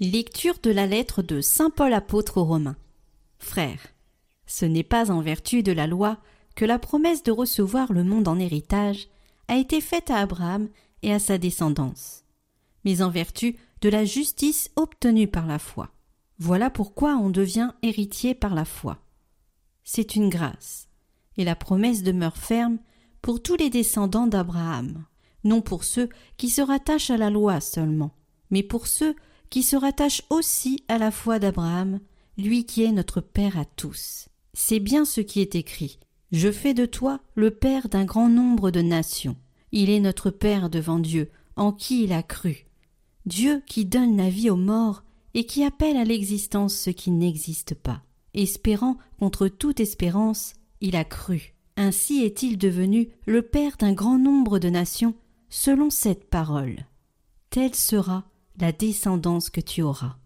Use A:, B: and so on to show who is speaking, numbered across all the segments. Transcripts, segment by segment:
A: Lecture de la lettre de Saint Paul apôtre aux Romains. Frères, ce n'est pas en vertu de la loi que la promesse de recevoir le monde en héritage a été faite à Abraham et à sa descendance, mais en vertu de la justice obtenue par la foi. Voilà pourquoi on devient héritier par la foi. C'est une grâce, et la promesse demeure ferme pour tous les descendants d'Abraham, non pour ceux qui se rattachent à la loi seulement, mais pour ceux qui se rattache aussi à la foi d'Abraham, lui qui est notre Père à tous. C'est bien ce qui est écrit. Je fais de toi le Père d'un grand nombre de nations. Il est notre Père devant Dieu, en qui il a cru. Dieu qui donne la vie aux morts et qui appelle à l'existence ce qui n'existe pas. Espérant contre toute espérance, il a cru. Ainsi est-il devenu le Père d'un grand nombre de nations, selon cette parole. Telle sera la descendance que tu auras.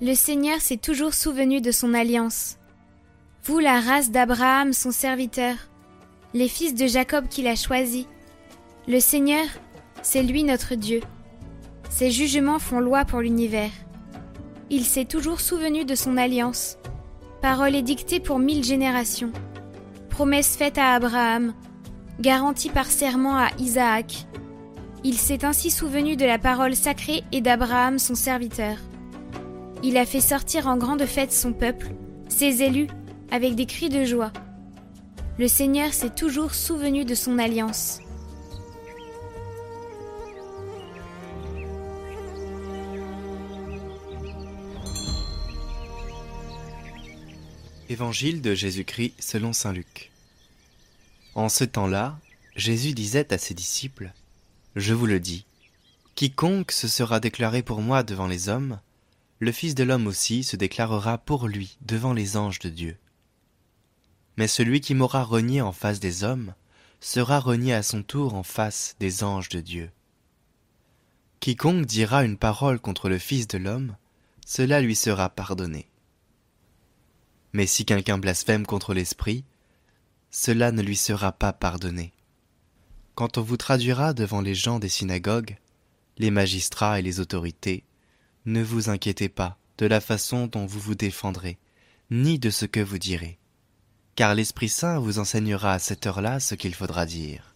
B: Le Seigneur s'est toujours souvenu de son alliance. Vous, la race d'Abraham, son serviteur, les fils de Jacob qu'il a choisis. Le Seigneur, c'est lui notre Dieu. Ses jugements font loi pour l'univers. Il s'est toujours souvenu de son alliance. Parole édictée pour mille générations. Promesse faite à Abraham, garantie par serment à Isaac. Il s'est ainsi souvenu de la parole sacrée et d'Abraham son serviteur. Il a fait sortir en grande fête son peuple, ses élus, avec des cris de joie. Le Seigneur s'est toujours souvenu de son alliance.
C: Évangile de Jésus-Christ selon Saint Luc. En ce temps-là, Jésus disait à ses disciples, Je vous le dis, quiconque se sera déclaré pour moi devant les hommes, le Fils de l'homme aussi se déclarera pour lui devant les anges de Dieu. Mais celui qui m'aura renié en face des hommes sera renié à son tour en face des anges de Dieu. Quiconque dira une parole contre le Fils de l'homme, cela lui sera pardonné. Mais si quelqu'un blasphème contre l'Esprit, cela ne lui sera pas pardonné. Quand on vous traduira devant les gens des synagogues, les magistrats et les autorités, ne vous inquiétez pas de la façon dont vous vous défendrez, ni de ce que vous direz, car l'Esprit Saint vous enseignera à cette heure-là ce qu'il faudra dire.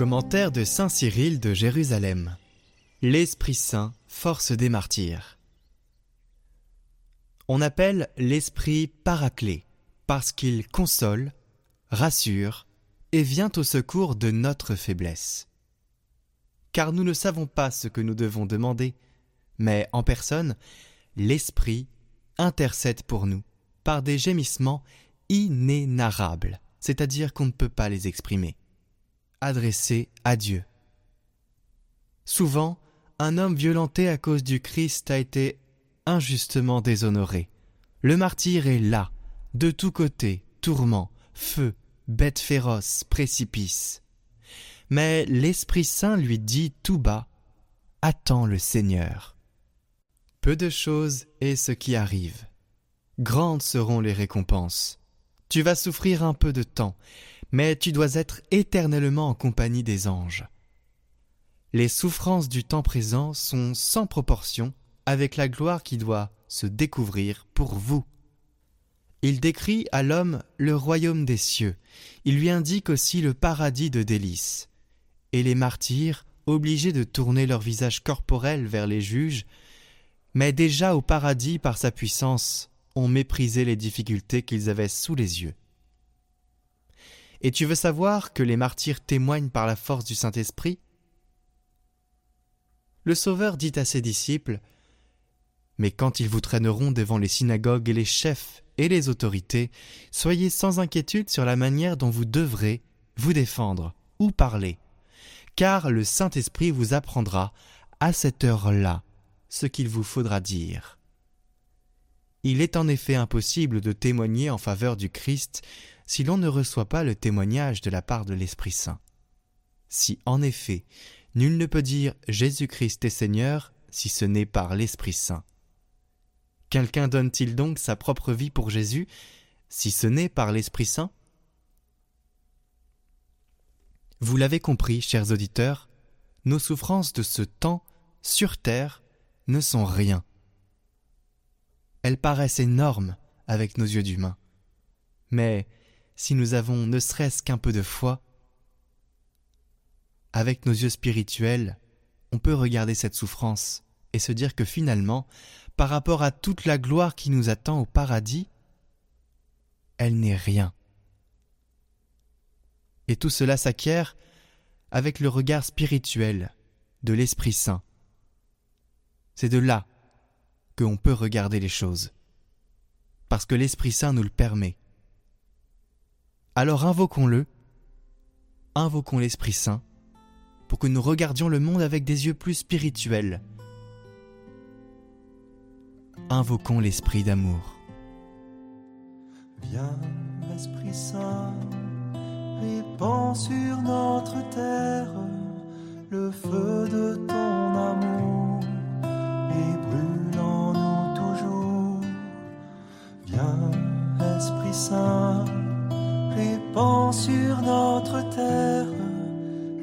D: Commentaire de Saint Cyril de Jérusalem. L'Esprit Saint, force des martyrs. On appelle l'Esprit Paraclet parce qu'il console, rassure et vient au secours de notre faiblesse. Car nous ne savons pas ce que nous devons demander, mais en personne, l'Esprit intercède pour nous par des gémissements inénarrables, c'est-à-dire qu'on ne peut pas les exprimer adressé à Dieu. Souvent, un homme violenté à cause du Christ a été injustement déshonoré. Le martyr est là, de tous côtés, tourment, feu, bête féroce, précipice. Mais l'Esprit Saint lui dit tout bas Attends le Seigneur. Peu de choses est ce qui arrive. Grandes seront les récompenses. Tu vas souffrir un peu de temps, mais tu dois être éternellement en compagnie des anges. Les souffrances du temps présent sont sans proportion avec la gloire qui doit se découvrir pour vous. Il décrit à l'homme le royaume des cieux, il lui indique aussi le paradis de délices. Et les martyrs, obligés de tourner leur visage corporel vers les juges, mais déjà au paradis par sa puissance, ont méprisé les difficultés qu'ils avaient sous les yeux Et tu veux savoir que les martyrs témoignent par la force du Saint-Esprit? Le Sauveur dit à ses disciples Mais quand ils vous traîneront devant les synagogues et les chefs et les autorités, soyez sans inquiétude sur la manière dont vous devrez vous défendre ou parler, car le Saint-Esprit vous apprendra à cette heure-là ce qu'il vous faudra dire. Il est en effet impossible de témoigner en faveur du Christ si l'on ne reçoit pas le témoignage de la part de l'Esprit Saint. Si en effet nul ne peut dire Jésus-Christ est Seigneur si ce n'est par l'Esprit Saint. Quelqu'un donne-t-il donc sa propre vie pour Jésus si ce n'est par l'Esprit Saint? Vous l'avez compris, chers auditeurs, nos souffrances de ce temps sur terre ne sont rien. Elles paraissent énormes avec nos yeux d'humains. Mais si nous avons ne serait-ce qu'un peu de foi, avec nos yeux spirituels, on peut regarder cette souffrance et se dire que finalement, par rapport à toute la gloire qui nous attend au paradis, elle n'est rien. Et tout cela s'acquiert avec le regard spirituel de l'Esprit Saint. C'est de là que on peut regarder les choses, parce que l'Esprit Saint nous le permet. Alors invoquons-le, invoquons l'Esprit Saint, pour que nous regardions le monde avec des yeux plus spirituels. Invoquons l'Esprit d'amour.
E: Viens, Esprit Saint, répand sur notre terre le feu de ton amour et brûle en nous toujours. Viens, Esprit Saint, répand sur notre terre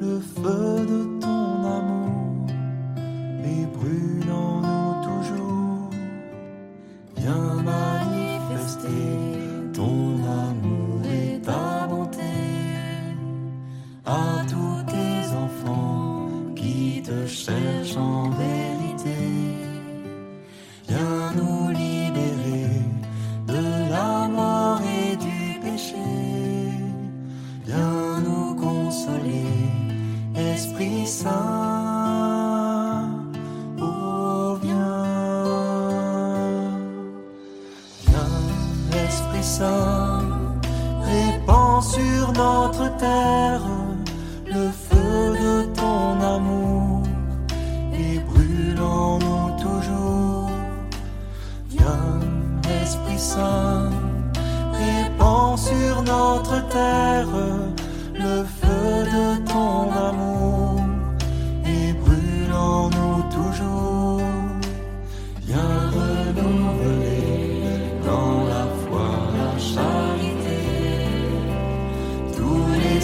E: le feu de ton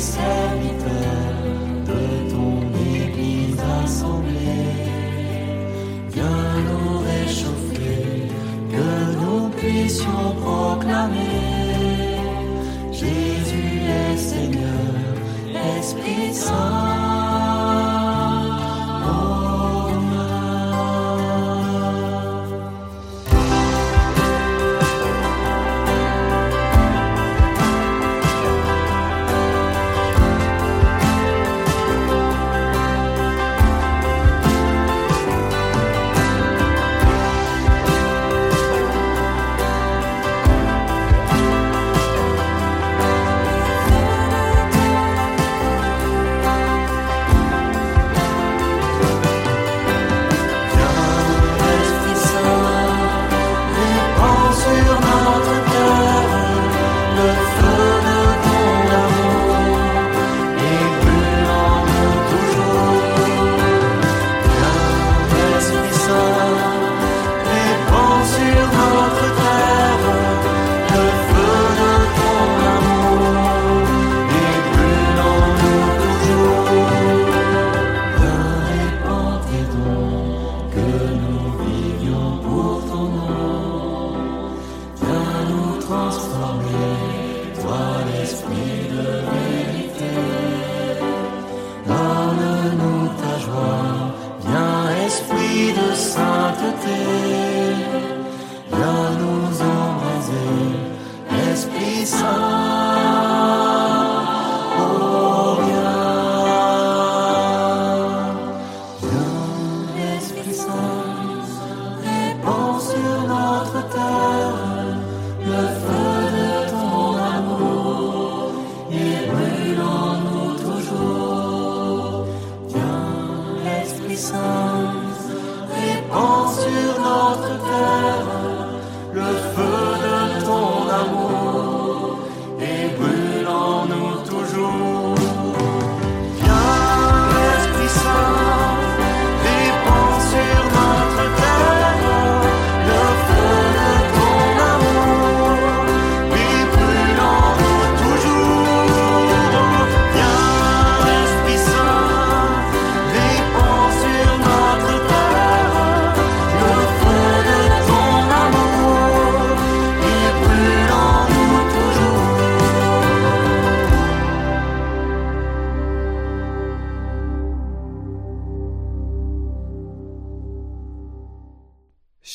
E: tous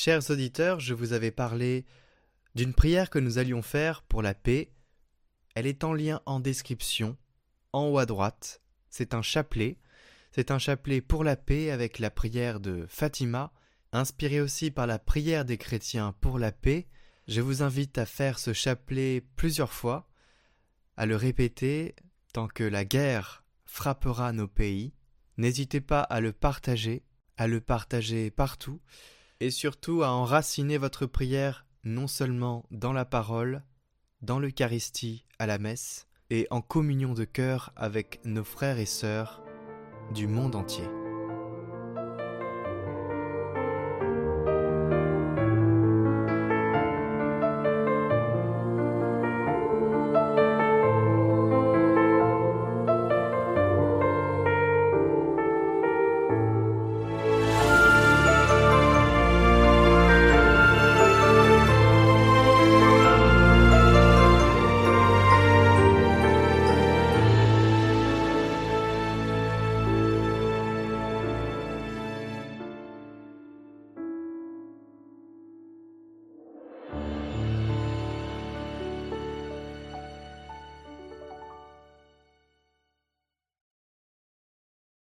D: Chers auditeurs, je vous avais parlé d'une prière que nous allions faire pour la paix. Elle est en lien en description, en haut à droite. C'est un chapelet. C'est un chapelet pour la paix avec la prière de Fatima, inspiré aussi par la prière des chrétiens pour la paix. Je vous invite à faire ce chapelet plusieurs fois, à le répéter tant que la guerre frappera nos pays. N'hésitez pas à le partager, à le partager partout, et surtout à enraciner votre prière non seulement dans la parole, dans l'Eucharistie, à la messe, et en communion de cœur avec nos frères et sœurs du monde entier.